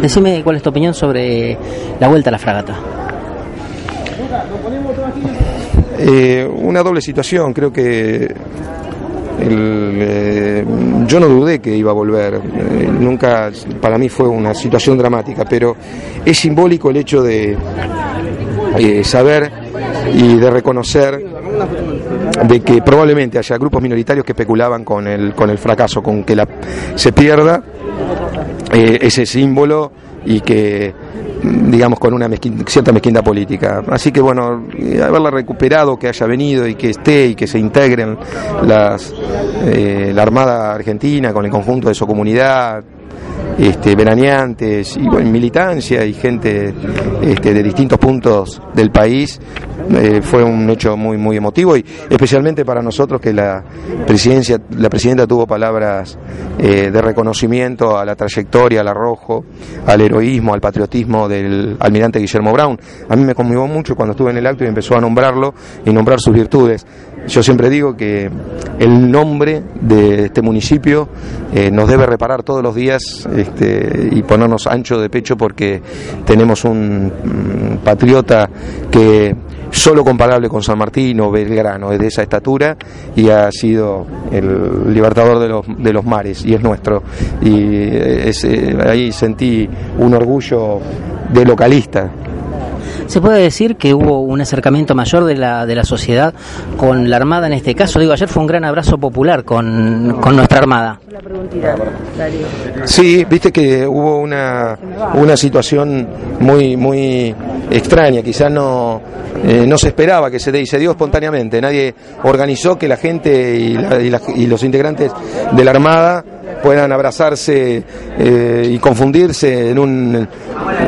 Decime cuál es tu opinión sobre la vuelta a la fragata. Eh, una doble situación, creo que el, eh, yo no dudé que iba a volver, eh, nunca para mí fue una situación dramática, pero es simbólico el hecho de eh, saber y de reconocer de que probablemente haya grupos minoritarios que especulaban con el, con el fracaso, con que la, se pierda eh, ese símbolo y que digamos con una mezquin- cierta mezquindad política. Así que bueno, eh, haberla recuperado, que haya venido y que esté y que se integren las, eh, la Armada Argentina con el conjunto de su comunidad, este, veraneantes y bueno, militancia y gente este, de distintos puntos del país eh, fue un hecho muy muy emotivo y especialmente para nosotros que la presidencia la presidenta tuvo palabras eh, de reconocimiento a la trayectoria al arrojo al heroísmo al patriotismo del almirante Guillermo Brown. A mí me conmovió mucho cuando estuve en el acto y empezó a nombrarlo y nombrar sus virtudes. Yo siempre digo que el nombre de este municipio eh, nos debe reparar todos los días este, y ponernos ancho de pecho porque tenemos un mm, patriota que solo comparable con San Martín o Belgrano es de esa estatura y ha sido el libertador de los, de los mares y es nuestro. Y es, eh, ahí sentí un orgullo de localista ¿Se puede decir que hubo un acercamiento mayor de la, de la sociedad con la Armada en este caso? Digo, ayer fue un gran abrazo popular con, con nuestra Armada. Sí, viste que hubo una, una situación muy muy extraña, quizás no, eh, no se esperaba que se dé y se dio espontáneamente. Nadie organizó que la gente y, la- y la- y los integrantes de la Armada puedan abrazarse eh, y confundirse en un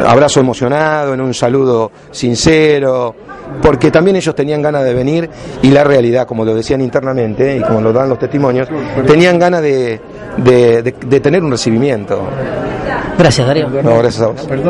abrazo emocionado, en un saludo sincero, porque también ellos tenían ganas de venir y la realidad, como lo decían internamente y como lo dan los testimonios, tenían ganas de, de- de- de tener un recibimiento. Gracias, Darío. No, gracias a vos.